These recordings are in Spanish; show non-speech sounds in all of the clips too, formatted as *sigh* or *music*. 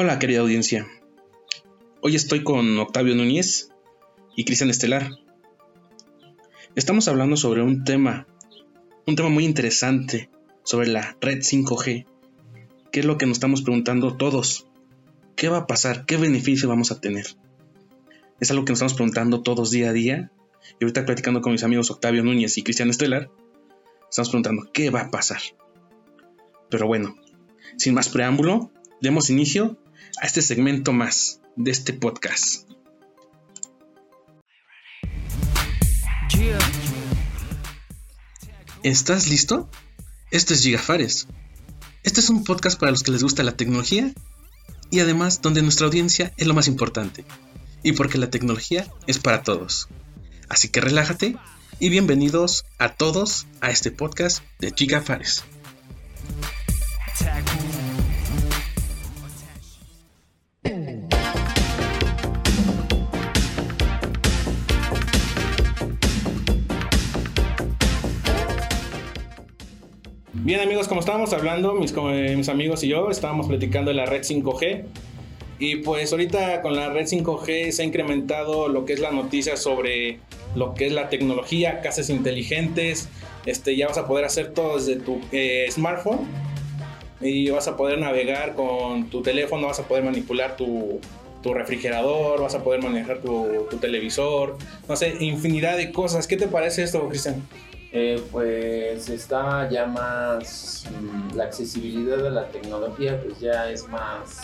Hola querida audiencia. Hoy estoy con Octavio Núñez y Cristian Estelar. Estamos hablando sobre un tema, un tema muy interesante sobre la red 5G. ¿Qué es lo que nos estamos preguntando todos? ¿Qué va a pasar? ¿Qué beneficio vamos a tener? Es algo que nos estamos preguntando todos día a día. Y ahorita platicando con mis amigos Octavio Núñez y Cristian Estelar, estamos preguntando qué va a pasar. Pero bueno, sin más preámbulo, demos inicio a este segmento más de este podcast. ¿Estás listo? Esto es Gigafares. Este es un podcast para los que les gusta la tecnología y además donde nuestra audiencia es lo más importante y porque la tecnología es para todos. Así que relájate y bienvenidos a todos a este podcast de Gigafares. Bien amigos, como estábamos hablando, mis, eh, mis, amigos y yo estábamos platicando de la red 5G. Y pues ahorita con la red 5G se ha incrementado lo que es la noticia sobre lo que es la tecnología, casas inteligentes. Este, ya vas a poder hacer todo desde tu eh, smartphone y vas a poder navegar con tu teléfono, vas a poder manipular tu, tu refrigerador, vas a poder manejar tu, tu, televisor, no sé, infinidad de cosas. ¿Qué te parece esto, Cristian? Eh, pues está ya más mm, la accesibilidad de la tecnología pues ya es más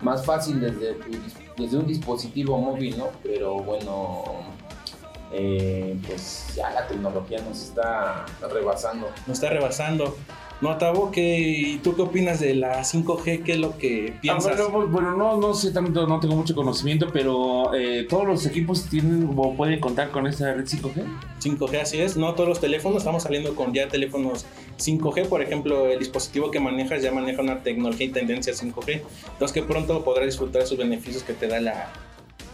más fácil desde, desde un dispositivo móvil no pero bueno eh, pues ya la tecnología nos está rebasando. Nos está rebasando no, Tabo, ¿qué, ¿tú qué opinas de la 5G? ¿Qué es lo que piensas? Ah, bueno, no, no sé tanto, no tengo mucho conocimiento, pero eh, ¿todos los equipos tienen o pueden contar con esta red 5G? 5G, así es. No todos los teléfonos, estamos saliendo con ya teléfonos 5G. Por ejemplo, el dispositivo que manejas ya maneja una tecnología y tendencia 5G. Entonces que pronto podrás disfrutar de esos beneficios que te da la,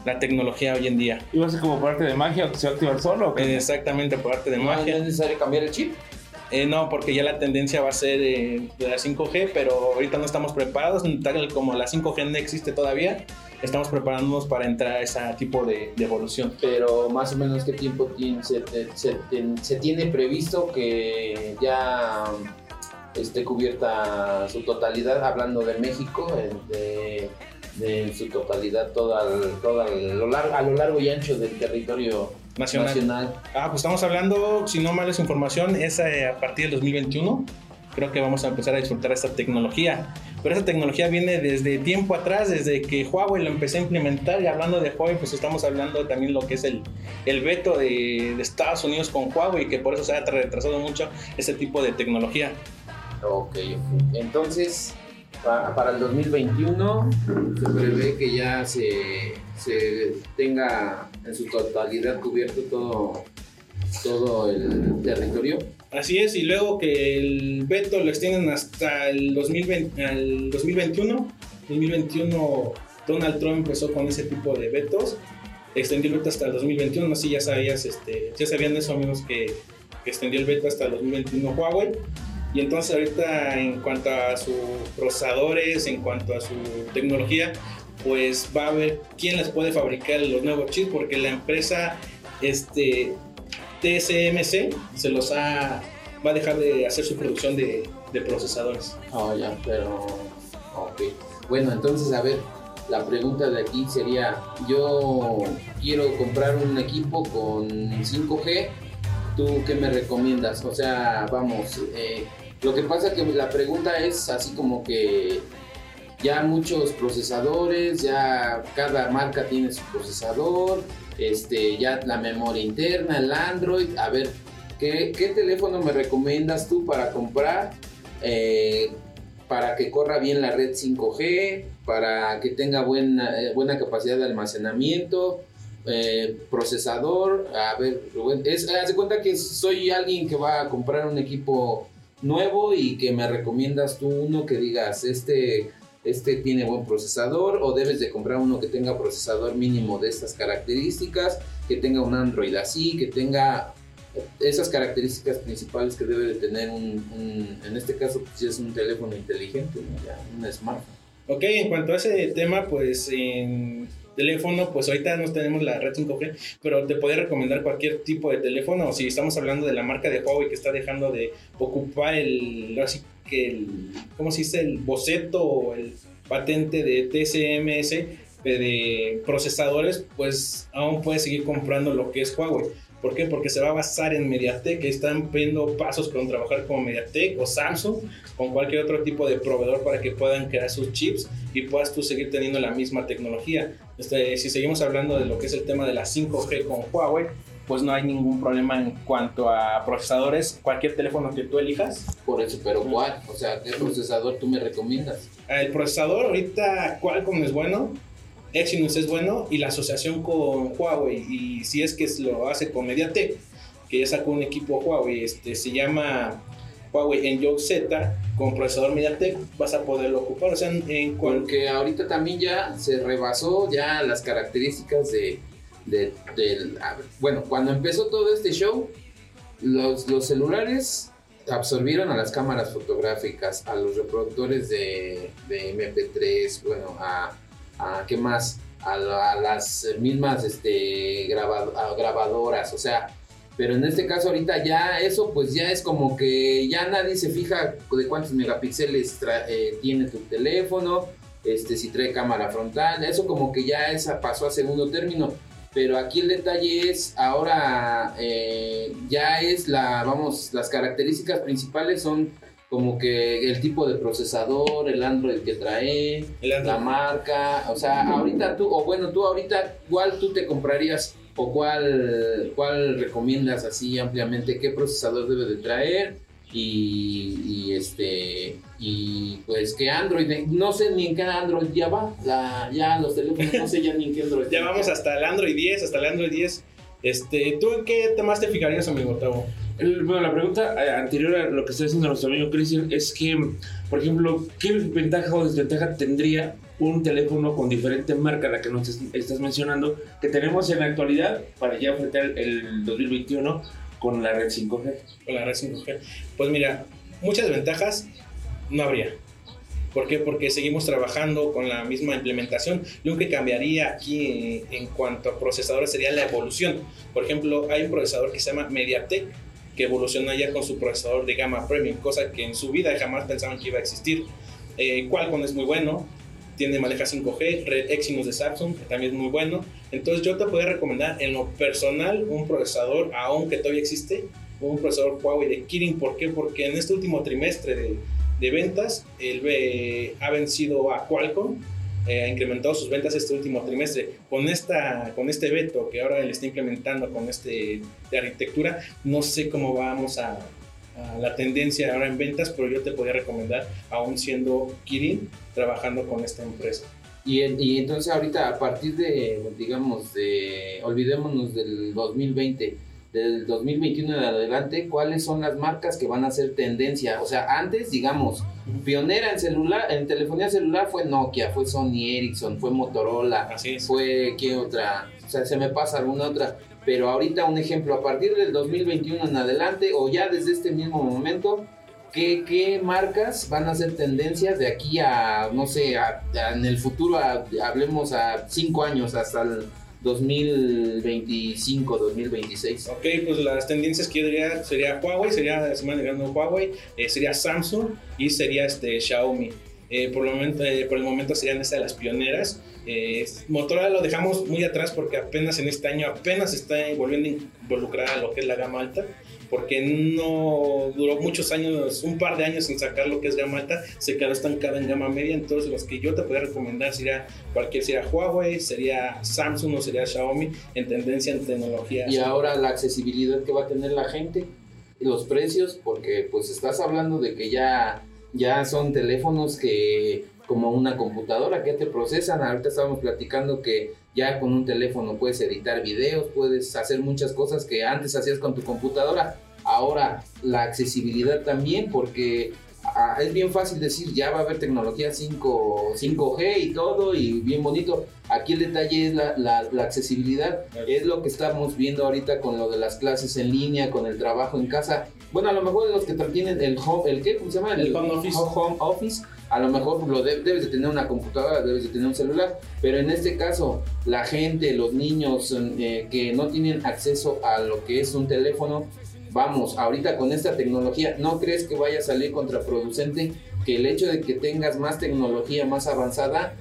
la tecnología hoy en día. ¿Y va a ser como parte de magia o que se va a activar solo? Exactamente, por parte de magia. ¿No es necesario cambiar el chip? Eh, no, porque ya la tendencia va a ser eh, de la 5G, pero ahorita no estamos preparados, tal como la 5G no existe todavía, estamos preparándonos para entrar a ese tipo de, evolución. Pero más o menos qué tiempo tiene, se, se, tiene previsto que ya esté cubierta su totalidad, hablando de México, de, de su totalidad toda, toda lo largo, a lo largo y ancho del territorio Nacional. Ah, pues estamos hablando, si no mal es información, es eh, a partir del 2021. Creo que vamos a empezar a disfrutar esta tecnología. Pero esa tecnología viene desde tiempo atrás, desde que Huawei lo empecé a implementar. Y hablando de Huawei, pues estamos hablando también lo que es el, el veto de, de Estados Unidos con Huawei, que por eso se ha retrasado mucho ese tipo de tecnología. Ok, Entonces, para, el 2021 se prevé que ya se, se, tenga en su totalidad cubierto todo, todo el territorio. Así es, y luego que el veto lo extienden hasta el 2020, al 2021. 2021 Donald Trump empezó con ese tipo de vetos, extendió el veto hasta el 2021, no sé si ya sabías, este, ya sabían eso amigos que, que extendió el veto hasta el 2021 Huawei y entonces ahorita en cuanto a sus procesadores, en cuanto a su tecnología, pues va a ver quién les puede fabricar los nuevos chips, porque la empresa este, TSMC se los ha, va a dejar de hacer su producción de, de procesadores. Oh, ya, pero... Ok. Bueno, entonces, a ver, la pregunta de aquí sería, yo quiero comprar un equipo con 5G, ¿tú qué me recomiendas? O sea, vamos, eh, lo que pasa que la pregunta es así como que ya muchos procesadores, ya cada marca tiene su procesador, este, ya la memoria interna, el Android. A ver, ¿qué, teléfono me recomiendas tú para comprar? Eh, para que corra bien la red 5G, para que tenga buena, eh, buena capacidad de almacenamiento, eh, procesador. A ver, es, haz de cuenta que soy alguien que va a comprar un equipo nuevo y que me recomiendas tú uno que digas, este, este tiene buen procesador o debes de comprar uno que tenga procesador mínimo de estas características, que tenga un Android así, que tenga esas características principales que debe de tener un, en este caso pues es un teléfono inteligente, un smartphone. Ok, en cuanto a ese tema, pues en teléfono, pues ahorita no tenemos la red 5G, pero te puede recomendar cualquier tipo de teléfono, o si estamos hablando de la marca de Huawei que está dejando de ocupar el, así que el, ¿cómo se dice? El boceto o el patente de TSMS de procesadores, pues aún puedes seguir comprando lo que es Huawei. ¿Por qué? Porque se va a basar en Mediatek, que están viendo pasos con trabajar con Mediatek o Samsung, con cualquier otro tipo de proveedor para que puedan crear sus chips y puedas tú seguir teniendo la misma tecnología. Este, si seguimos hablando de lo que es el tema de la 5G con Huawei, pues no hay ningún problema en cuanto a procesadores, cualquier teléfono que tú elijas. Por eso, pero ¿cuál? O sea, ¿qué procesador tú me recomiendas? El procesador ahorita Qualcomm es bueno, Exynos es bueno y la asociación con Huawei y si es que lo hace con Mediatek, que ya sacó un equipo Huawei, este, se llama Huawei Enjoy Z con procesador MediaTek vas a poderlo ocupar, o sea, en Porque ahorita también ya se rebasó ya las características de, de, bueno, cuando empezó todo este show, los, los celulares absorbieron a las cámaras fotográficas, a los reproductores de, de MP3, bueno, a a qué más, a, las mismas este, grabadoras, o sea, pero en este caso ahorita ya eso pues ya es como que ya nadie se fija de cuántos megapíxeles eh, tiene tu teléfono, este, si trae cámara frontal, eso como que ya esa pasó a segundo término. Pero aquí el detalle es, ahora eh, ya es la, vamos, las características principales son como que el tipo de procesador, el Android que trae, la marca, o sea, ahorita tú, o bueno, tú ahorita, ¿cuál tú te comprarías o cuál, cuál recomiendas así ampliamente? ¿Qué procesador debe de traer? Y, este y pues que Android no sé ni en qué Android ya va ya los teléfonos no sé ya ni en qué Android. *laughs* Ya vamos hasta el Android 10 hasta el Android 10 este tú en qué temas te fijarías amigo Tavo bueno, la pregunta eh, anterior a lo que está diciendo nuestro amigo Cristian es que, por ejemplo, ¿qué ventaja o desventaja tendría un teléfono con diferente marca, la que nos estás mencionando, que tenemos en la actualidad para ya enfrentar el 2021 con la red 5G? Con la red 5G. Pues mira, muchas ventajas no habría. ¿Por qué? Porque seguimos trabajando con la misma implementación. Lo que cambiaría aquí en, en cuanto a procesadores sería la evolución. Por ejemplo, hay un procesador que se llama MediaTek, que evoluciona ya con su procesador de gama premium, cosa que en su vida jamás pensaban que iba a existir. Eh, Qualcomm es muy bueno, tiene maneja 5G, Red Exynos de Samsung, que también es muy bueno. Entonces yo te podría recomendar en lo personal un procesador, aunque todavía existe, un procesador Huawei de Kirin. ¿Por qué? Porque en este último trimestre de, ventas, él ha vencido a Qualcomm eh, ha incrementado sus ventas este último trimestre. Con, esta, con este veto que ahora él está implementando con este de arquitectura, no sé cómo vamos a, la tendencia ahora en ventas, pero yo te podría recomendar, aún siendo Kirin, trabajando con esta empresa. Y, y entonces ahorita a partir de, digamos, de, olvidémonos del 2020, del 2021 en adelante, cuáles son las marcas que van a ser tendencia. O sea, antes, digamos, pionera en celular, en telefonía celular fue Nokia, fue Sony Ericsson, fue Motorola, fue qué otra, o sea, se me pasa alguna otra. Pero ahorita un ejemplo, a partir del 2021 en adelante, o ya desde este mismo momento, ¿Qué, ¿qué, marcas van a ser tendencias de aquí a, no sé, en el futuro, hablemos a cinco años, hasta el 2025, 2026. Ok, pues las tendencias que yo diría sería Huawei, sería se manejando Huawei, eh, sería Samsung y sería este Xiaomi. Eh, por, el momento, eh, por el momento serían estas las pioneras. Motorola lo dejamos muy atrás porque apenas en este año apenas está volviendo a involucrar a lo que es la gama alta porque no duró muchos años, un par de años sin sacar lo que es gama alta, se quedó estancada en gama media, entonces los que yo te podría recomendar sería cualquier, sería Huawei, sería Samsung o sería Xiaomi en tendencia en tecnología. Y ahora la accesibilidad que va a tener la gente, los precios, porque pues estás hablando de que ya, ya son teléfonos que como una computadora que te procesan, ahorita estábamos platicando que ya con un teléfono puedes editar videos, puedes hacer muchas cosas que antes hacías con tu computadora. Ahora la accesibilidad también, porque ah, es bien fácil decir, ya va a haber tecnología 5, 5G y todo, y bien bonito. Aquí el detalle es la, la, accesibilidad, es lo que estamos viendo ahorita con lo de las clases en línea, con el trabajo en casa. Bueno, a lo mejor los que tienen el home, ¿el qué? ¿Cómo se llama? El, home office. Home office a lo mejor lo de- debes de tener una computadora, debes de tener un celular, pero en este caso la gente, los niños eh, que no tienen acceso a lo que es un teléfono, vamos, ahorita con esta tecnología, ¿no crees que vaya a salir contraproducente que el hecho de que tengas más tecnología más avanzada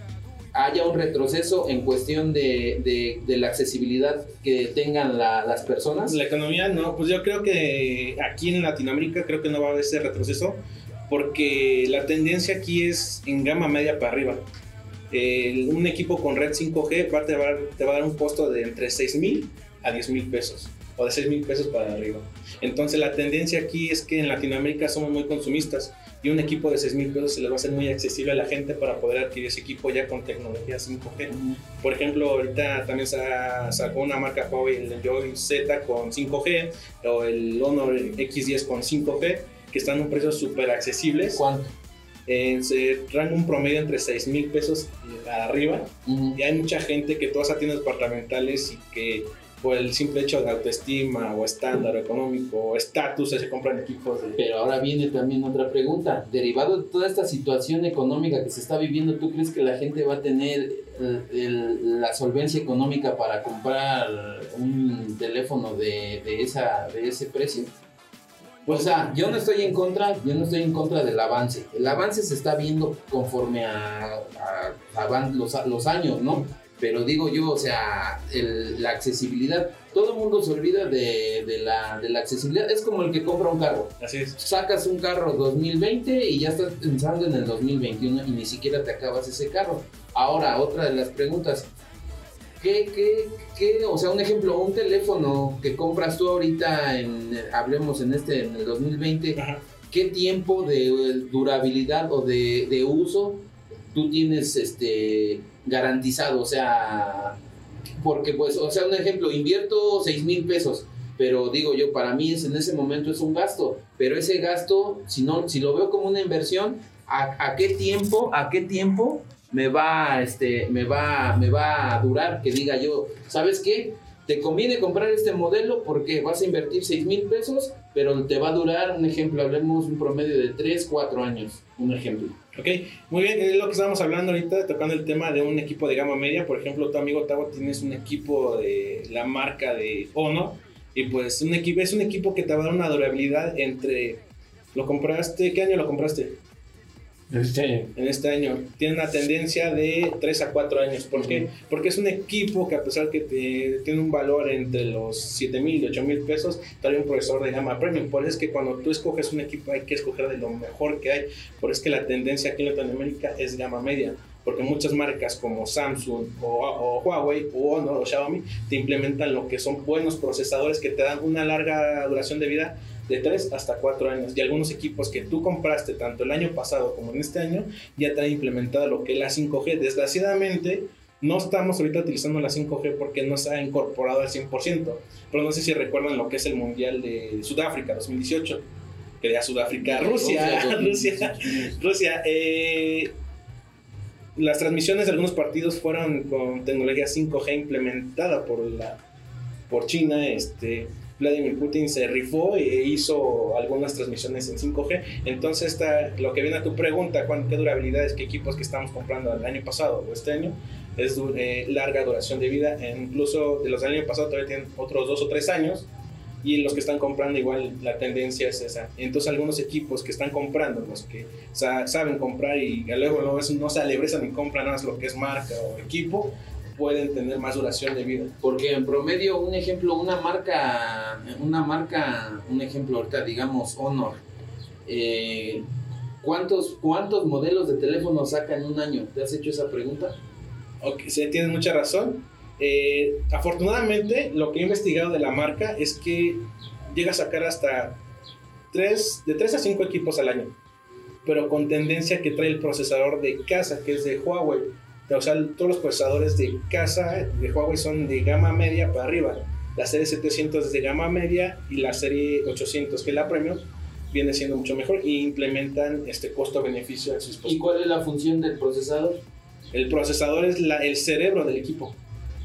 haya un retroceso en cuestión de, de- de la accesibilidad que tengan la- las personas? La economía no, pues yo creo que aquí en Latinoamérica creo que no va a haber ese retroceso porque la tendencia aquí es en gama media para arriba. Un equipo con red 5G va, te, va, te va a dar un costo de entre 6 mil a 10 mil pesos o de 6 mil pesos para arriba. Entonces la tendencia aquí es que en Latinoamérica somos muy consumistas y un equipo de 6 mil pesos se les va a hacer muy accesible a la gente para poder adquirir ese equipo ya con tecnología 5G. Por ejemplo, ahorita también sa- sacó una marca Huawei, el Joy Z con 5G o el Honor X10 con 5G, que están a un precio súper accesibles. ¿Cuánto? En se rango un promedio entre 6 mil pesos arriba. Ujú. Y hay mucha gente que todas tiendas departamentales y que por el simple hecho de autoestima o estándar económico o estatus se compran equipos de... Pero ahora viene también otra pregunta. Derivado de toda esta situación económica que se está viviendo, ¿tú crees que la gente va a tener el- el- la solvencia económica para comprar un teléfono de, de esa, de ese precio? O sea, yo no estoy en contra, yo no estoy en contra del avance. El avance se está viendo conforme a, a- avan- los, los años, ¿no? Pero digo yo, o sea, el- la accesibilidad, todo el mundo se olvida de, de la, de la accesibilidad. Es como el que compra un carro Así es. sacas un carro 2020 y ya estás pensando en el 2021 y ni siquiera te acabas ese carro. Ahora, otra de las preguntas. ¿Qué, qué, qué, o sea, un ejemplo, un teléfono que compras tú ahorita, en, hablemos en este, en el 2020, Ajá. ¿qué tiempo de durabilidad o de, de uso tú tienes este, garantizado? O sea, porque pues, o sea, un ejemplo, invierto 6 mil pesos, pero digo yo, para mí es, en ese momento es un gasto, pero ese gasto, si, no, si lo veo como una inversión, ¿a, a qué tiempo, a qué tiempo me va, este, me va, me va a durar? Que diga yo, ¿sabes qué? Te conviene comprar este modelo porque vas a invertir 6 mil pesos, pero te va a durar, un ejemplo, hablemos un promedio de 3, 4 años, un ejemplo. Ok, muy bien, es lo que estábamos hablando ahorita, tocando el tema de un equipo de gama media. Por ejemplo, tu amigo Tavo tienes un equipo de la marca de Honor y pues un equipo, es un equipo que te va a dar una durabilidad entre... ¿Lo compraste? ¿Qué año lo compraste? Este, En este año. Tiene una tendencia de 3 a 4 años. ¿Por qué? Porque es un equipo que a pesar que te- tiene un valor entre los 7 mil y 8 mil pesos, trae un procesador de gama premium. Por eso es que cuando tú escoges un equipo hay que escoger de lo mejor que hay. Por eso es que la tendencia aquí en Latinoamérica es gama media. Porque muchas marcas como Samsung o, o Huawei o Honor o Xiaomi te implementan lo que son buenos procesadores que te dan una larga duración de vida de 3 hasta 4 años. Y algunos equipos que tú compraste tanto el año pasado como en este año ya te han implementado lo que es la 5G. Desgraciadamente, no estamos ahorita utilizando la 5G porque no se ha incorporado al 100%. Pero no sé si recuerdan lo que es el Mundial de Sudáfrica 2018. Que era Sudáfrica, Rusia, Rusia, *laughs* Rusia. eh, las transmisiones de algunos partidos fueron con tecnología 5G implementada por la por China. Este, Vladimir Putin se rifó e hizo algunas transmisiones en 5G. Entonces, esta, lo que viene a tu pregunta, ¿cuán- ¿qué durabilidades, qué equipos que estamos comprando el año pasado o este año? Es eh, larga duración de vida. E incluso de los del año pasado todavía tienen otros dos o tres años. Y los que están comprando igual la tendencia es esa. Entonces algunos equipos que están comprando, los que sa- saben comprar y luego no, es- no se alebrezan y compran más lo que es marca o equipo, pueden tener más duración de vida. Porque en promedio, un ejemplo, una marca, una marca, un ejemplo ahorita, digamos, Honor, eh, ¿cuántos, ¿cuántos modelos de teléfono saca en un año? ¿Te has hecho esa pregunta? Ok, sí, tienes mucha razón. Eh, afortunadamente, lo que he investigado de la marca es que llega a sacar hasta 3, de 3 a 5 equipos al año, pero con tendencia que trae el procesador de casa, que es de Huawei. O sea, todos los procesadores de casa de Huawei son de gama media para arriba. La serie 700 es de gama media y la serie 800, que es la Premium, viene siendo mucho mejor y implementan este costo-beneficio en sus ¿Y dispositivos. cuál es la función del procesador? El procesador es la- el cerebro del equipo.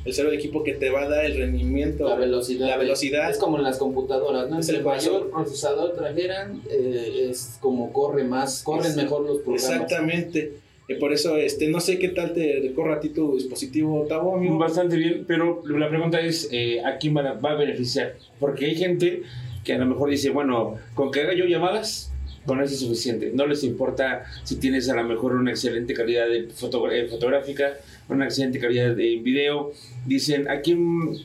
el cerebro de equipo que te va a dar el rendimiento, La velocidad. la velocidad. Es como en las computadoras, ¿no? Es el mayor procesador trajeran, eh, es como corre más, corren mejor los programas. Exactamente. Y por eso, este, no sé qué tal te corra a ti tu dispositivo, Tavo, amigo. Bastante bien, pero la pregunta es, eh, ¿a quién va a, va a beneficiar? Porque hay gente que a lo mejor dice, bueno, con que haga yo llamadas, con eso es suficiente. No les importa si tienes a lo mejor una excelente calidad de foto- eh, fotográfica, una excelente calidad de video. Dicen, ¿a quién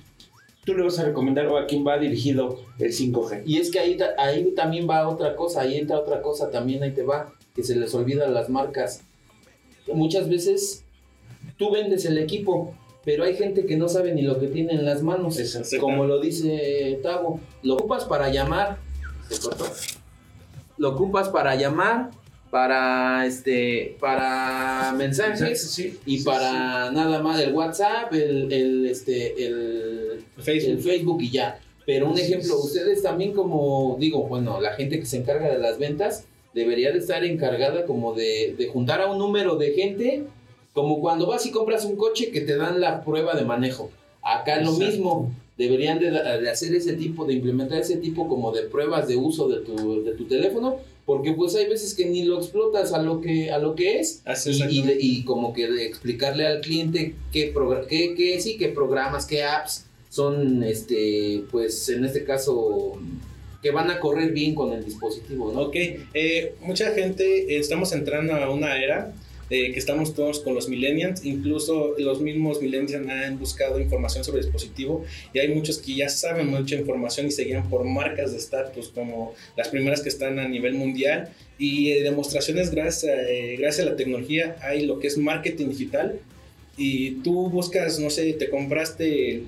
tú le vas a recomendar o a quién va dirigido el 5G? Y es que ahí, ahí también va otra cosa, ahí entra otra cosa también, ahí te va, que se les olvida a las marcas. Muchas veces tú vendes el equipo, pero hay gente que no sabe ni lo que tiene en las manos. Exacto. Como lo dice Tavo, lo ocupas para llamar, se cortó. Lo ocupas para llamar, para este, para mensajes Sí, y sí, para nada más el WhatsApp, el, el este, el, Facebook. el Facebook y ya. Pero un ejemplo, ustedes también como digo, bueno, la gente que se encarga de las ventas debería de estar encargada como de, de juntar a un número de gente, como cuando vas y compras un coche que te dan la prueba de manejo. Acá lo mismo, deberían de, de hacer ese tipo, de implementar ese tipo como de pruebas de uso de tu, de tu teléfono, porque pues hay veces que ni lo explotas a lo que, a lo que es, y, como que de explicarle al cliente qué, qué, qué- sí, qué programas, qué apps son, este, pues en este caso, que van a correr bien con el dispositivo, ¿no? Ok, eh, mucha gente, eh, estamos entrando a una era eh, que estamos todos con los millennials, incluso los mismos millennials han buscado información sobre el dispositivo y hay muchos que ya saben mucha información y se guían por marcas de estatus como las primeras que están a nivel mundial y eh, demostraciones gracias a, eh, gracias a la tecnología hay lo que es marketing digital y tú buscas, no sé, te compraste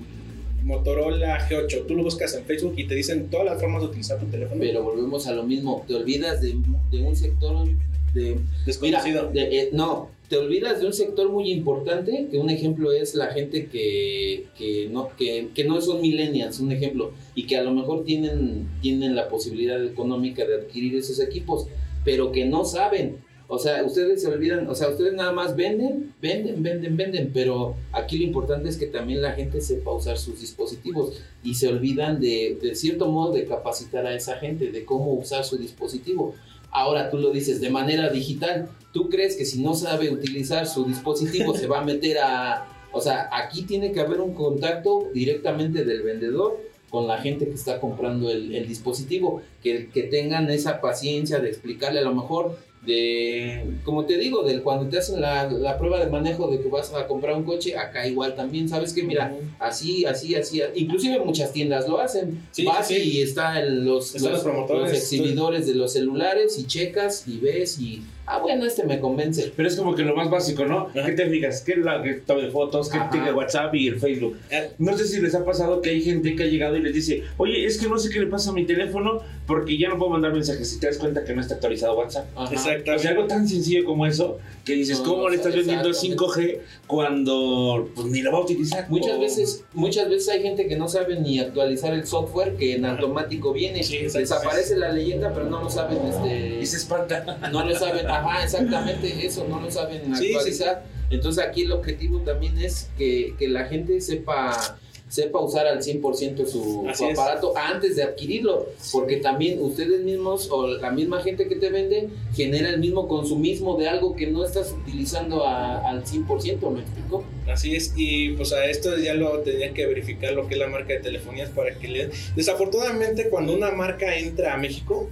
Motorola G8, tú lo buscas en Facebook y te dicen todas las formas de utilizar tu teléfono. Pero volvemos a lo mismo, te olvidas de, de un sector de... Mira, Desconocido. de- eh, no, te olvidas de un sector muy importante, que un ejemplo es la gente que, que, no, que, que no son millennials, un ejemplo, y que a lo mejor tienen, tienen la posibilidad económica de adquirir esos equipos, pero que no saben. O sea, ustedes se olvidan, o sea, ustedes nada más venden, venden, venden, venden, pero aquí lo importante es que también la gente sepa usar sus dispositivos y se olvidan de, de cierto modo, de capacitar a esa gente de cómo usar su dispositivo. Ahora tú lo dices de manera digital. ¿Tú crees que si no sabe utilizar su dispositivo se va a meter a... O sea, aquí tiene que haber un contacto directamente del vendedor con la gente que está comprando el, dispositivo, que, que tengan esa paciencia de explicarle a lo mejor de, como te digo, del cuando te hacen la, la prueba de manejo de que vas a comprar un coche, acá igual también, ¿sabes qué? Mira, así, así, así, inclusive muchas tiendas lo hacen. Sí, Vas sí, sí. y está los, Están los promotores. los exhibidores de los celulares y checas y ves y, ah, bueno, este me convence. Pero es como que lo más básico, ¿no? Ajá. ¿Qué te fijas? ¿Qué es la que toma de fotos? ¿Qué tiene WhatsApp y el Facebook? Eh, No sé si les ha pasado que hay gente que ha llegado y les dice, oye, es que no sé qué le pasa a mi teléfono porque ya no puedo mandar mensajes. Si te das cuenta que no está actualizado WhatsApp. Ajá. Exactamente. O sea, algo tan sencillo como eso, que dices, No, ¿cómo le estás vendiendo exactamente. 5G cuando pues, ni lo va a utilizar? Muchas O- veces, muchas veces hay gente que no sabe ni actualizar el software que en automático viene. Sí. Desaparece la leyenda, pero no lo saben, este, Y se espanta. no lo saben, ajá, exactamente eso, no lo saben Sí, actualizar. Entonces aquí el objetivo también es que, que la gente sepa sepa usar al 100% su, su es. aparato antes de adquirirlo, porque también ustedes mismos o la misma gente que te vende genera el mismo consumismo de algo que no estás utilizando a- al 100%, ¿me explico? Así es, y pues a esto ya lo tenía que verificar lo que es la marca de telefonías para que le... Desafortunadamente cuando una marca entra a México,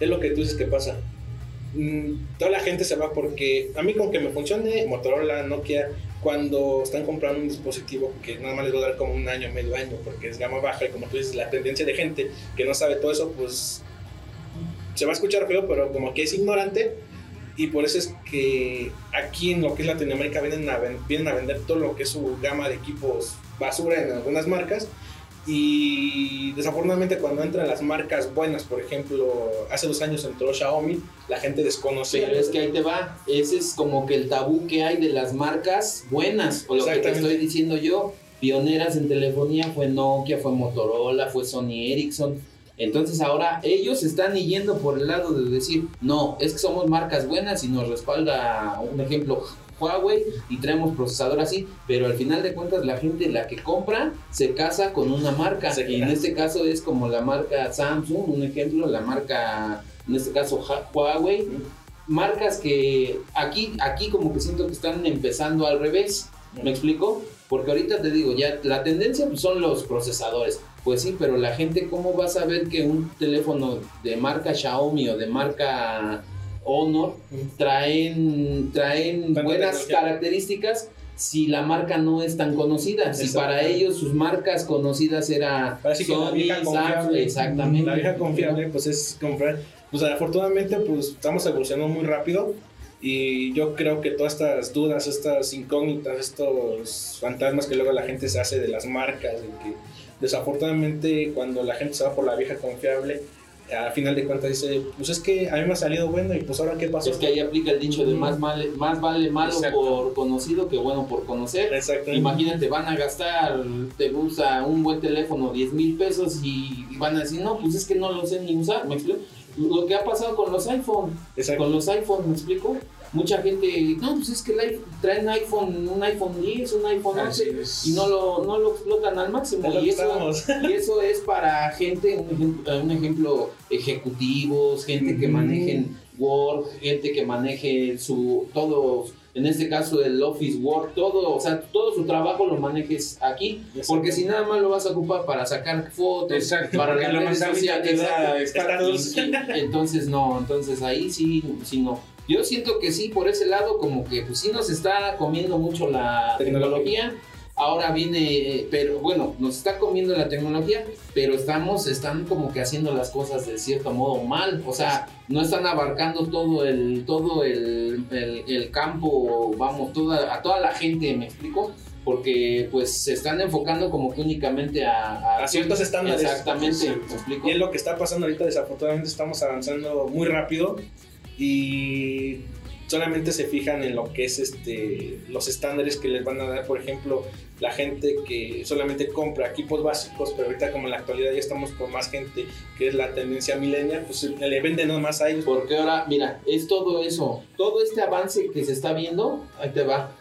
es lo que tú dices que pasa. Mm, Toda la gente se va porque a mí con que me funcione Motorola, Nokia, cuando están comprando un dispositivo que nada más les va a dar como un año, medio año, porque es gama baja y como tú dices, la tendencia de gente que no sabe todo eso, pues se va a escuchar feo, pero como que es ignorante, y por eso es que aquí en lo que es Latinoamérica vienen a, vienen a vender todo lo que es su gama de equipos basura en algunas marcas y desafortunadamente cuando entran las marcas buenas, por ejemplo, hace dos años entró Xiaomi, la gente desconocía. Pero es que ahí te va, ese es como que el tabú que hay de las marcas buenas, o lo que te estoy diciendo yo, pioneras en telefonía fue Nokia, fue Motorola, fue Sony Ericsson. Entonces ahora ellos están yendo por el lado de decir, no, es que somos marcas buenas y nos respalda un ejemplo Huawei y traemos procesador así, pero al final de cuentas la gente la que compra se casa con una marca. Y en este caso es como la marca Samsung, un ejemplo, la marca, en este caso Huawei, marcas que aquí, aquí como que siento que están empezando al revés, ¿me explico? Porque ahorita te digo, ya la tendencia pues, son los procesadores. Pues sí, pero la gente, ¿cómo va a saber que un teléfono de marca Xiaomi o de marca Honor traen, traen buenas características si la marca no es tan conocida? Si para ellos sus marcas conocidas era Ahora sí que la vieja confiable. exactamente. La vieja confiable, pues es comprar. Pues afortunadamente, pues estamos evolucionando muy rápido. Y yo creo que todas estas dudas, estas incógnitas, estos fantasmas que luego la gente se hace de las marcas, de que desafortunadamente cuando la gente se va por la vieja confiable, a final de cuentas dice, pues es que a mí me ha salido bueno y pues ahora qué pasó. Es que ahí aplica el dicho de más, vale, más vale malo Exacto. por conocido que bueno por conocer. Exacto. Imagínate, van a gastar, te gusta un buen teléfono, 10 mil pesos y van a decir, no, pues es que no lo sé ni usar, ¿me explico? Lo que ha pasado con los iPhone, Exacto. con los iPhone, ¿me explico? Mucha gente, no, pues es que el iPhone- traen iPhone, un iPhone 10, un iPhone 11 Así es. y no lo, no lo explotan al máximo. Y eso, y eso es para gente, un ejemplo, un ejemplo, ejecutivos, gente que manejen Word, gente que maneje su, todo, en este caso el Office Word, todo, o sea, todo su trabajo lo manejes aquí, porque si nada más lo vas a ocupar para sacar fotos, Exacto, para las la redes sociales, entonces no, entonces ahí sí, sí no. Yo siento que sí, por ese lado, como que pues sí nos está comiendo mucho la Tecnología. Ahora viene, eh, pero bueno, nos está comiendo la tecnología, pero estamos, están como que haciendo las cosas de cierto modo mal. O sea, no están abarcando todo el, todo el, el, el campo, vamos, toda, a toda la gente, ¿me explico? Porque pues se están enfocando como que únicamente a, A ciertos estándares. Exactamente, ¿me explico? Y es lo que está pasando ahorita, desafortunadamente estamos avanzando muy rápido y solamente se fijan en lo que es este los estándares que les van a dar, por ejemplo, la gente que solamente compra equipos básicos, pero ahorita como en la actualidad ya estamos con más gente que es la tendencia millennial, pues le venden nada más a ellos. Porque ahora, mira, es todo eso, todo este avance que se está viendo, ahí te va.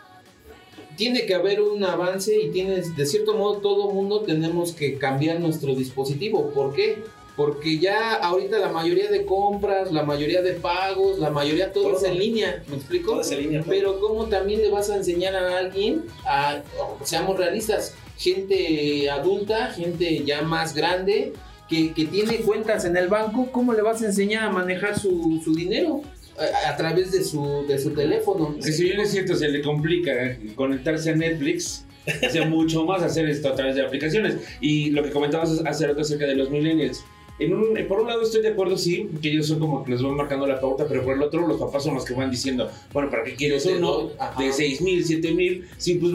Tiene que haber un avance y tienes, de cierto modo, todo mundo tenemos que cambiar nuestro dispositivo. ¿Por qué? Porque ya ahorita la mayoría de compras, la mayoría de pagos, la mayoría todo, Todo. es en línea, ¿me explico? Todo es en línea, todo. Pero ¿cómo también le vas a enseñar a alguien, a, seamos realistas, gente adulta, gente ya más grande, que, que tiene cuentas en el banco, ¿cómo le vas a enseñar a manejar su, su dinero? A, a través de su, de su teléfono. Que si bien es cierto, se le complica conectarse a Netflix, hace mucho más hacer esto a través de aplicaciones. Y lo que comentabas hace rato acerca de los millennials. En un, por un lado estoy de acuerdo, sí, que ellos son como que les van marcando la pauta, pero por el otro los papás son los que van diciendo, bueno, ¿para qué quieres uno de 6 mil, 7 mil? Sí, pues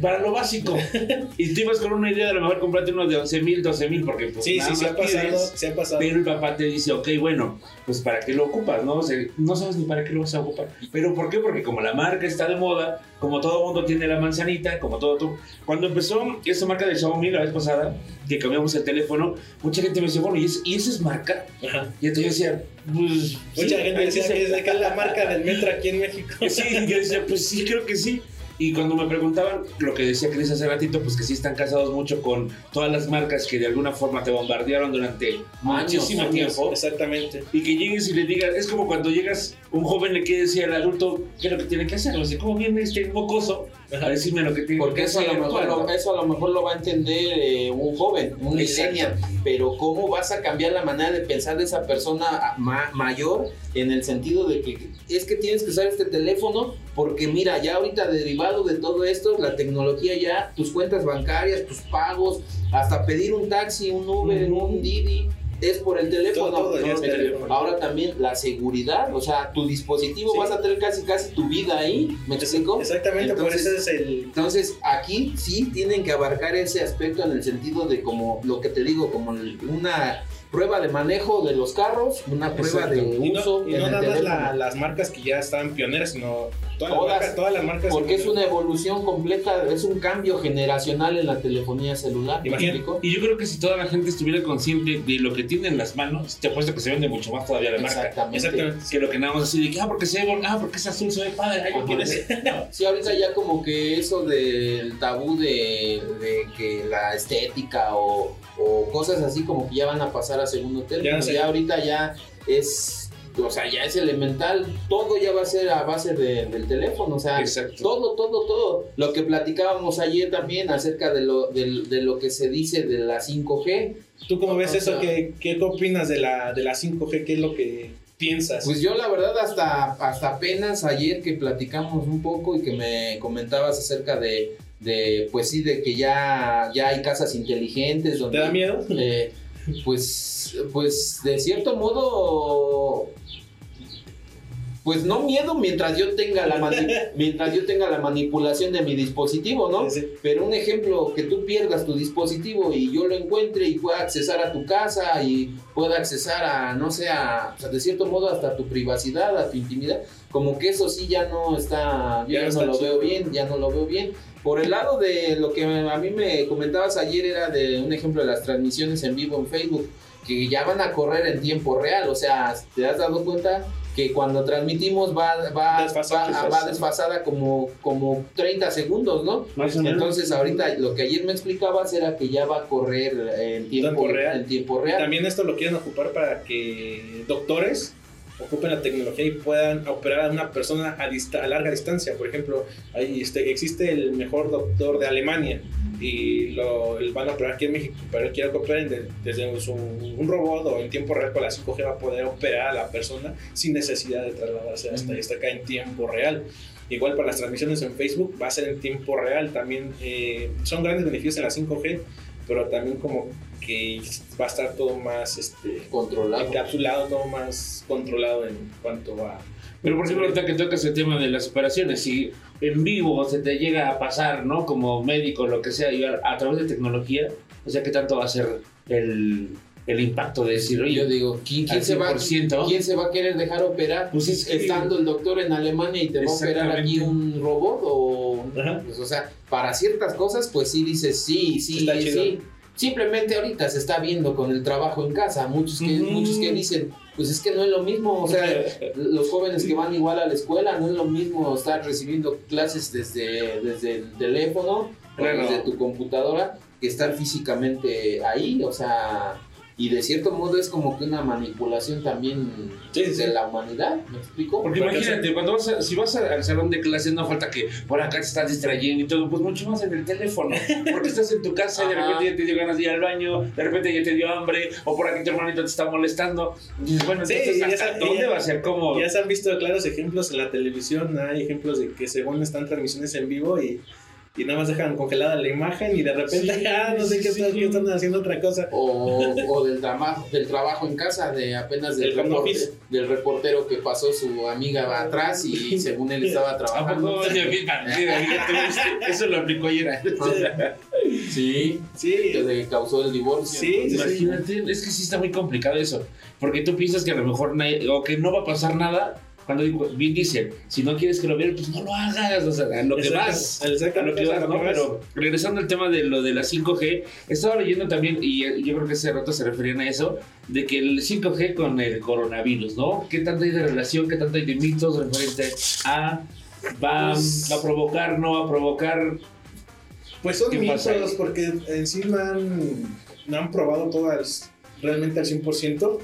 para lo básico. *laughs* y tú ibas con una idea de a lo mejor comprarte uno de 11 mil, 12 mil, porque pues Sí, nada sí, se ha pasado, pides. se ha pasado. Pero el papá te dice, ok, bueno, pues para qué lo ocupas, ¿no? O sea, no sabes ni para qué lo vas a ocupar. ¿Pero por qué? Porque como la marca está de moda, como todo mundo tiene la manzanita, como todo tú. Cuando empezó esa marca de Xiaomi la vez pasada, que cambiamos el teléfono, mucha gente me decía, bueno, ¿y, es- y esa es marca? Ajá. Y entonces yo decía, pues. Mucha sí, gente decía que es *laughs* la marca del metro aquí en México. Sí, yo decía, pues sí, creo que sí. Y cuando me preguntaban lo que decía Cris hace ratito, pues que sí están casados mucho con todas las marcas que de alguna forma te bombardearon durante muchísimo años, tiempo. Exactamente. Y que llegues y le digas, es como cuando llegas, un joven le quiere decir al adulto qué es lo que tiene que hacer. O sea, ¿cómo viene este mocoso a decirme lo que tiene Porque que eso a, hacer? lo mejor ¿Cuándo? lo, eso a lo mejor lo va a entender eh, un joven, un millennial, pero ¿cómo vas a cambiar la manera de pensar de esa persona ma- mayor en el sentido de que es que tienes que usar este teléfono porque mira, ya ahorita derivado de todo esto, la tecnología ya, tus cuentas bancarias, tus pagos, hasta pedir un taxi, un Uber, un Didi, es por el teléfono. Todo, todo Ahora- teléfono. Ahora también la seguridad, o sea, tu dispositivo Sí. vas a tener casi casi tu vida ahí, ¿me explico? Exactamente, por Entonces- eso es el. Entonces, aquí sí tienen que abarcar ese aspecto en el sentido de como lo que te digo, como una prueba de manejo de los carros, una prueba Exacto. de Y no, uso y no el nada más la- las marcas que ya estaban pioneras, sino Todas, las Todas. marcas, todas las marcas. Porque es una evolución completa, es un cambio generacional en la telefonía celular. Y yo creo que si toda la gente estuviera consciente de lo que tiene en las manos, te apuesto que se vende mucho más todavía la marca. Exactamente. Exactamente. Que lo que nada más así de que, ah, porque se ve, ah, porque es azul, se ve padre, Ajá. quiero *laughs* ese. Sí, ahorita ya como que eso del tabú de, de que la estética o, o cosas así como que ya van a pasar a segundo término. Ya Ya, no sé. ahorita ya es, o sea, ya es elemental. Todo ya va a ser a base de- del teléfono, o sea, Exacto. todo, todo, todo. Lo que platicábamos ayer también acerca de lo, de, lo que se dice de la 5G. ¿Tú cómo ves O eso? ¿Qué, ¿Qué opinas de la, de la 5G? ¿Qué es lo que piensas? Pues yo la verdad hasta, hasta apenas ayer que platicamos un poco y que me comentabas acerca de, de pues sí, de que ya, ya hay casas inteligentes ¿Te donde... da miedo? eh, pues, pues de cierto modo... Pues no miedo mientras yo tenga la *laughs* mientras yo tenga la manipulación de mi dispositivo, ¿no? Sí, sí. Pero un ejemplo, que tú pierdas tu dispositivo y yo lo encuentre y pueda accesar a tu casa y pueda accesar a, no sé, a, o sea, de cierto modo hasta tu privacidad, a tu intimidad, como que eso sí ya no está, yo Ya ya, no lo veo bien, ya no lo veo bien. Por el lado de lo que a mí me comentabas ayer era de un ejemplo de las transmisiones en vivo en Facebook, que ya van a correr en tiempo real, o sea, ¿te has dado cuenta? Que cuando transmitimos va, va, Desfasada. va, va desfasada como, como 30 segundos, ¿no? Más. Entonces ahorita lo que ayer me explicabas era que ya va a correr en tiempo, Tiempo real. en tiempo real. También esto lo quieren ocupar para que doctores ocupen la tecnología y puedan operar a una persona a, dista- a larga distancia. Por ejemplo, ahí este, existe el mejor doctor de Alemania y lo van a operar aquí en México, pero él quiere que operen de- desde su- un robot o en tiempo real con la 5G va a poder operar a la persona sin necesidad de trasladarse hasta, hasta acá en tiempo real. Igual para las transmisiones en Facebook va a ser en tiempo real. También eh, son grandes beneficios en la 5G, pero también como que va a estar todo más este, controlado. encapsulado, todo más controlado en cuanto a... Pero por ejemplo, ahorita que tocas el tema de las operaciones, si en vivo se te llega a pasar, ¿no? Como médico, lo que sea, y a, a través de tecnología, o sea, ¿qué tanto va a ser el, el impacto de decir, oye, Yo digo, ¿quién, quién se va, 100%? ¿quién se va a querer dejar operar? Pues es que- Estando el doctor en Alemania y te va a operar aquí un robot o... Pues, o sea, para ciertas cosas, pues sí dices, sí, sí, Está sí. chido. Simplemente ahorita se está viendo con el trabajo en casa. Muchos que, muchos que dicen, pues es que no es lo mismo. O sea, *laughs* los jóvenes que van igual a la escuela, no es lo mismo estar recibiendo clases desde, desde el teléfono o desde tu computadora que estar físicamente ahí. O sea, y de cierto modo es como que una manipulación también Sí, sí, sí. de la humanidad. ¿Me explico? Porque Porque, imagínate, cuando vas a- si vas a- al salón de clases, no falta que por acá te estás distrayendo y todo, pues mucho más en el teléfono. Porque estás en tu casa y de *laughs* repente ya te dio ganas de ir al baño, de repente ya te dio hambre, o por aquí tu hermanito te está molestando. Y dices, bueno, Sí, entonces, ya ¿hasta dónde ya- va a ser cómodo? Ya se han visto claros ejemplos en la televisión, hay ejemplos de que según están transmisiones en vivo y, y nada más dejan congelada la imagen y de repente, Sí, *laughs* ah, no sé qué, sí, están, sí. qué están haciendo otra cosa. O, o del, trabajo, del trabajo en casa, de apenas del, Del home reporte- office. del reportero que pasó su amiga atrás y *laughs* según él estaba ¿A trabajando. Eso lo aplicó ayer. *laughs* Sí, Sí, que le causó el divorcio. Sí, sí, sí. Imagínate, es que sí está muy complicado eso. Porque tú piensas que a lo mejor o que no va a pasar nada. Cuando digo- bien dicen, si no quieres que lo vean, pues no lo hagas. O sea, a lo que vas. A lo que vas, ¿no? Pero regresando al tema de lo de la 5G, estaba leyendo también, y eh, yo creo que hace rato se referían a eso, de que el 5G con el coronavirus, ¿no? ¿Qué tanto hay de relación, qué tanto hay de mitos referente a va, Pues- va a provocar, no va a provocar? Pues son ¿Qué mitos, porque en sí no han, no han probado todas realmente al 100%.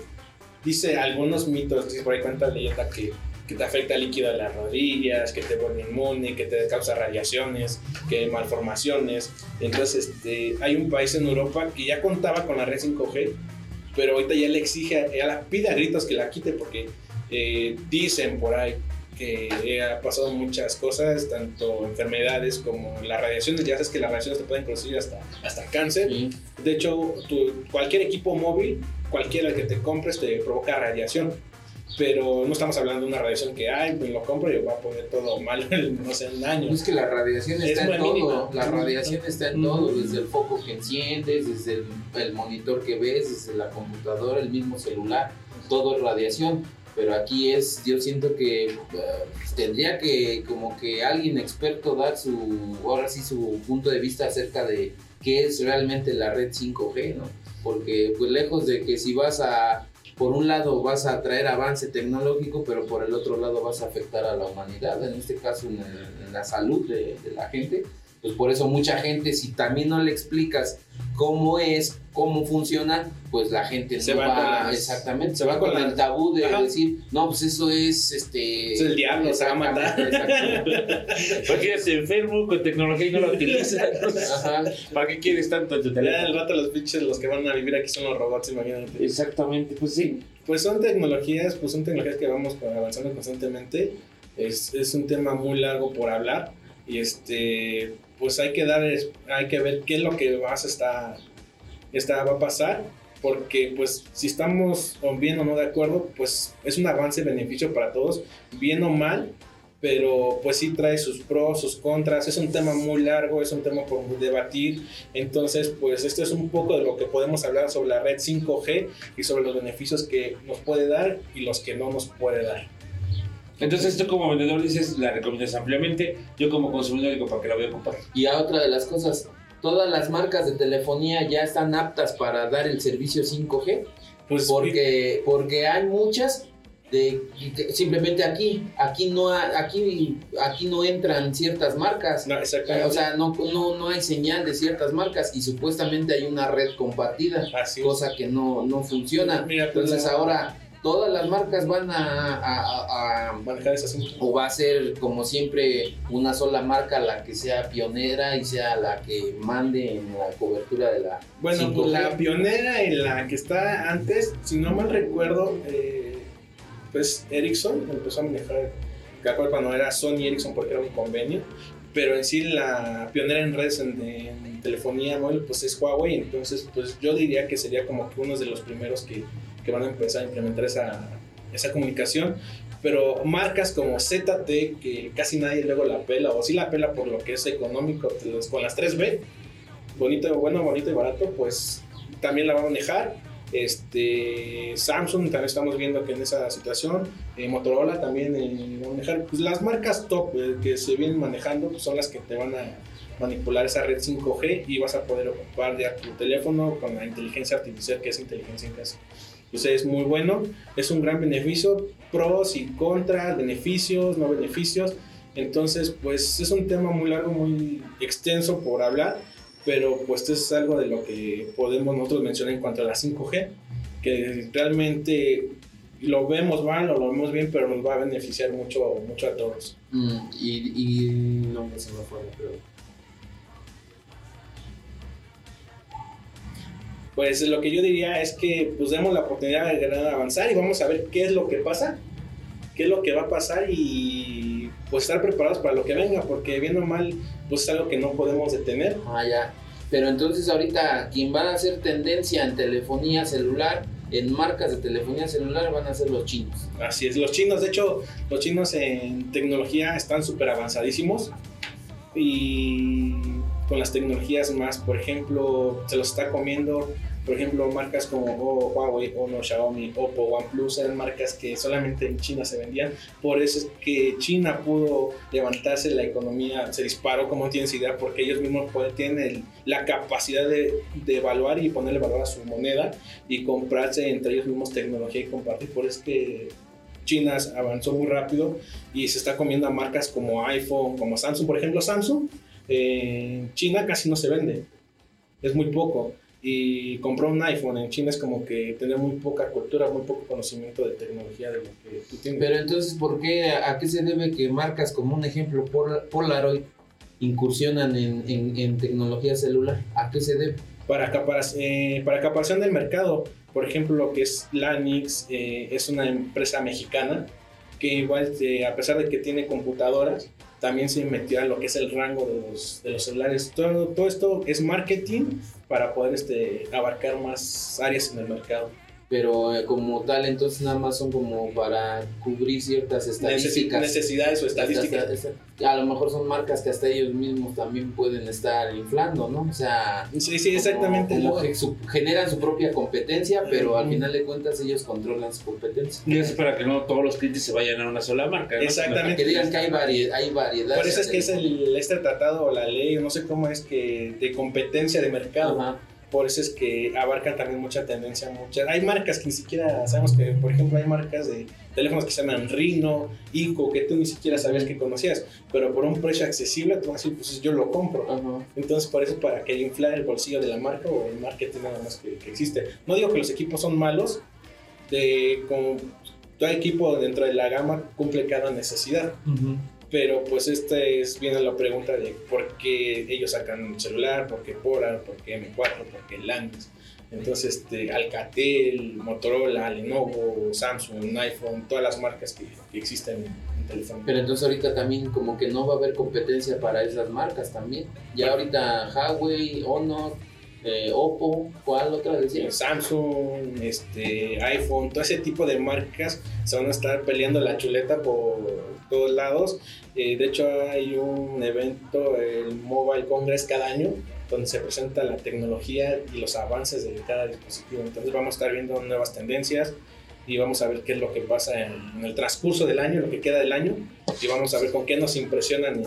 Dice algunos mitos, dice por ahí cuenta la leyenda que, que te afecta el líquido de las rodillas, que te vuelve inmune, que te causa radiaciones, que hay malformaciones. Entonces, este, hay un país en Europa que ya contaba con la red 5G, pero ahorita ya le exige, ya la pide a gritos que la quite porque eh, dicen por ahí que ha pasado muchas cosas, tanto enfermedades como las radiaciones. Ya sabes que las radiaciones te pueden producir hasta, hasta cáncer. Sí. De hecho, tu- cualquier equipo móvil, cualquiera que te compres, te provoca radiación. Pero no estamos hablando de una radiación que, ay, pues lo compro y va a poner todo mal *laughs* en, no sé, un año. Es que la radiación Es está en muy todo. mínima. La radiación está en todo, desde el foco que enciendes, desde el, el monitor que ves, desde la computadora, el mismo celular, todo es radiación. pero aquí es, yo siento que eh, tendría que como que alguien experto dar su, ahora sí su punto de vista acerca de qué es realmente la red 5G, ¿no? Porque pues lejos de que si vas a, por un lado vas a traer avance tecnológico, pero por el otro lado vas a afectar a la humanidad, en este caso en, la salud de la gente, pues por eso mucha gente, si también no le explicas cómo es, cómo funciona, pues la gente Se no va va, con las- exactamente, se va con, con el tabú de Ajá. decir, no, pues eso es este Es el diablo, se va a matar. Exactamente, Imagínate *laughs* enfermo con tecnología y no la utilizas. Ajá. ¿Para qué quieres tanto tu Ya el teléfono? rato los pinches, los que van a vivir aquí son los robots, imagínate. Exactamente, pues sí. Pues son tecnologías, pues son tecnologías que vamos avanzando constantemente. Es, es un tema muy largo por hablar y este, pues hay que dar, hay que ver qué es lo que a estar, está, va a pasar, porque pues si estamos bien o no de acuerdo, pues es un avance beneficio para todos, bien o mal, pero pues sí trae sus pros, sus contras, es un tema muy largo, es un tema por debatir, entonces pues esto es un poco de lo que podemos hablar sobre la red 5G y sobre los beneficios que nos puede dar y los que no nos puede dar. Entonces tú como vendedor dices, la recomiendas ampliamente. Yo como consumidor digo, ¿para qué la voy a ocupar? Y a otra de las cosas, todas las marcas de telefonía ya están aptas para dar el servicio 5G, Pues porque, porque hay muchas de simplemente aquí, aquí no aquí, aquí no entran ciertas marcas. no, exactamente. O sea, no, no, no hay señal de ciertas marcas y supuestamente hay una red compartida, Así es. cosa que no, no funciona. Mira, pues, Entonces ahora todas las marcas van a- a- a- manejar ese asunto. o va a ser como siempre una sola marca la que sea pionera y sea la que mande en la cobertura de la Bueno, 5G. pues la pionera y la que está antes, si no mal recuerdo, eh, pues Ericsson empezó a manejar, acuerdo cuando era Sony Ericsson porque era un convenio, pero en sí la pionera en redes en, en telefonía móvil pues es Huawei, entonces pues yo diría que sería como que uno de los primeros que, que van a empezar a implementar esa, esa comunicación. Pero marcas como ZT, que casi nadie luego la pela, o sí la pela por lo que es económico, pues, con las 3B, bonito, bueno, bonito y barato, pues también la va a manejar. Este, Samsung también estamos viendo que en esa situación, eh, Motorola también eh, va a manejar. Pues las marcas top eh, que se vienen manejando pues, son las que te van a manipular esa red 5G y vas a poder ocupar ya tu teléfono con la inteligencia artificial que es inteligencia en casa. Entonces es muy bueno, es un gran beneficio, pros y contras, beneficios, no beneficios. Entonces, pues es un tema muy largo, muy extenso por hablar, pero pues es algo de lo que podemos nosotros mencionar en cuanto a la 5G, que realmente lo vemos mal o lo vemos bien, pero nos va a beneficiar mucho, mucho a todos. Mm, y, y no me se me fue, pero Pues lo que yo diría es que pues demos la oportunidad de avanzar y vamos a ver qué es lo que pasa, qué es lo que va a pasar y pues estar preparados para lo que venga, porque bien o mal pues es algo que no podemos detener. ah ya. Pero entonces ahorita quien va a hacer tendencia en telefonía celular, en marcas de telefonía celular van a ser los chinos. Así es, los chinos, de hecho, los chinos en tecnología están súper avanzadísimos y con las tecnologías más, por ejemplo, se los está comiendo, por ejemplo, marcas como oh, Huawei, Honor, Xiaomi, Oppo, OnePlus, eran marcas que solamente en China se vendían, por eso es que China pudo levantarse, la economía se disparó, como tienes idea, porque ellos mismos pueden, tienen el- la capacidad de, de evaluar y ponerle valor a su moneda y comprarse entre ellos mismos tecnología y compartir, por eso es que China avanzó muy rápido y se está comiendo a marcas como iPhone, como Samsung. Por ejemplo, Samsung en China casi no se vende, es muy poco. Y comprar un iPhone en China es como que tener muy poca cultura, muy poco conocimiento de tecnología de lo que tú tienes. Pero entonces, ¿por qué, a qué se debe que marcas como un ejemplo Pol- Polaroid incursionan en, en, en tecnología celular? ¿A qué se debe? para, eh, para acaparación del mercado, por ejemplo, lo que es Lanix, eh, es una empresa mexicana que igual, eh, a pesar de que tiene computadoras, también se metió a lo que es el rango de los, de los celulares. Todo, todo esto es marketing para poder este, abarcar más áreas en el mercado. Pero eh, como tal entonces nada más son como para cubrir ciertas estadísticas. necesidades o estadísticas. a lo mejor son marcas que hasta ellos mismos también pueden estar inflando, ¿no? O sea, sí, sí, exactamente. generan su propia competencia, pero al final de cuentas ellos controlan su competencia. Y es para que no todos los clientes se vayan a una sola marca. Exactamente. Que digan que hay, variedad, hay variedad. Por eso es que es el, este tratado o la ley, no sé cómo es que de competencia de mercado. Ajá por eso es que abarcan también mucha tendencia. Muchas. Hay marcas que ni siquiera sabemos que, por ejemplo, hay marcas de teléfonos que se llaman Rino, Ico, que tú ni siquiera sabías que conocías, pero por un precio accesible tú vas a decir, pues yo lo compro. Entonces, por eso, para que inflar el bolsillo de la marca o el marketing nada más que, existe. No digo que los equipos son malos, de, como todo equipo dentro de la gama cumple cada necesidad. Pero pues este es viene la pregunta de por qué ellos sacan un celular, por qué Polar, por qué M4, por qué Landis. Entonces, este, Alcatel, Motorola, Lenovo, Samsung, iPhone, todas las marcas que, existen en teléfono. Pero entonces ahorita también como que no va a haber competencia para esas marcas también. Ya ahorita Huawei, Honor, eh, Oppo, ¿cuál otra decía? Samsung, este, iPhone, todo ese tipo de marcas se van a estar peleando la chuleta por todos lados eh, de hecho, hay un evento, el Mobile Congress, cada año, donde se presenta la tecnología y los avances de cada dispositivo. Entonces, vamos a estar viendo nuevas tendencias y vamos a ver qué es lo que pasa en, el transcurso del año, lo que queda del año, y vamos a ver con qué nos impresionan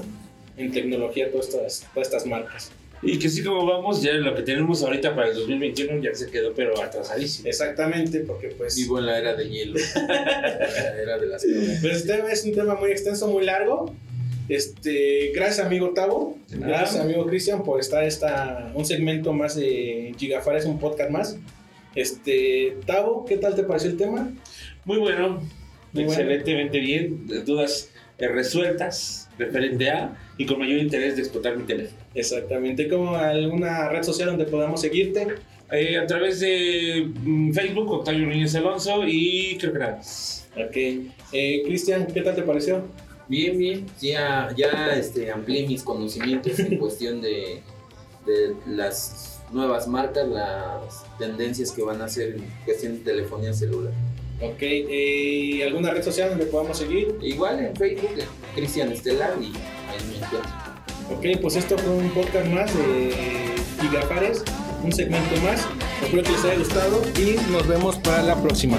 en, tecnología todas estas, todas estas marcas. Y que sí, como vamos, ya lo que tenemos ahorita para el 2021 ya se quedó, pero atrasadísimo. Exactamente, porque pues. Vivo en la era de hielo. *laughs* la era de las Pues este es un tema muy extenso, muy largo. Este, gracias amigo Tavo, gracias amigo Cristian por estar esta un segmento más de Gigafares, un podcast más. Este, Tavo, ¿qué tal te pareció el tema? Muy bueno, excelentemente bien, dudas resueltas referente a y con mayor interés de explotar mi teléfono. Exactamente, como alguna red social donde podamos seguirte. Eh, a través de mm, Facebook, Octavio Núñez Alonso y creo que nada Ok. Eh, Cristian, ¿qué tal te pareció? Bien, bien. Ya, ya este, amplié mis conocimientos en cuestión de, de las nuevas marcas, las tendencias que van a hacer en cuestión de telefonía celular. Ok, ¿y eh, ¿alguna red social donde podamos seguir? Igual en Facebook, Cristian Estelar y ahí me encuentro. Ok, pues esto fue un podcast más de Gigapares, un segmento más. Espero que les haya gustado y nos vemos para la próxima.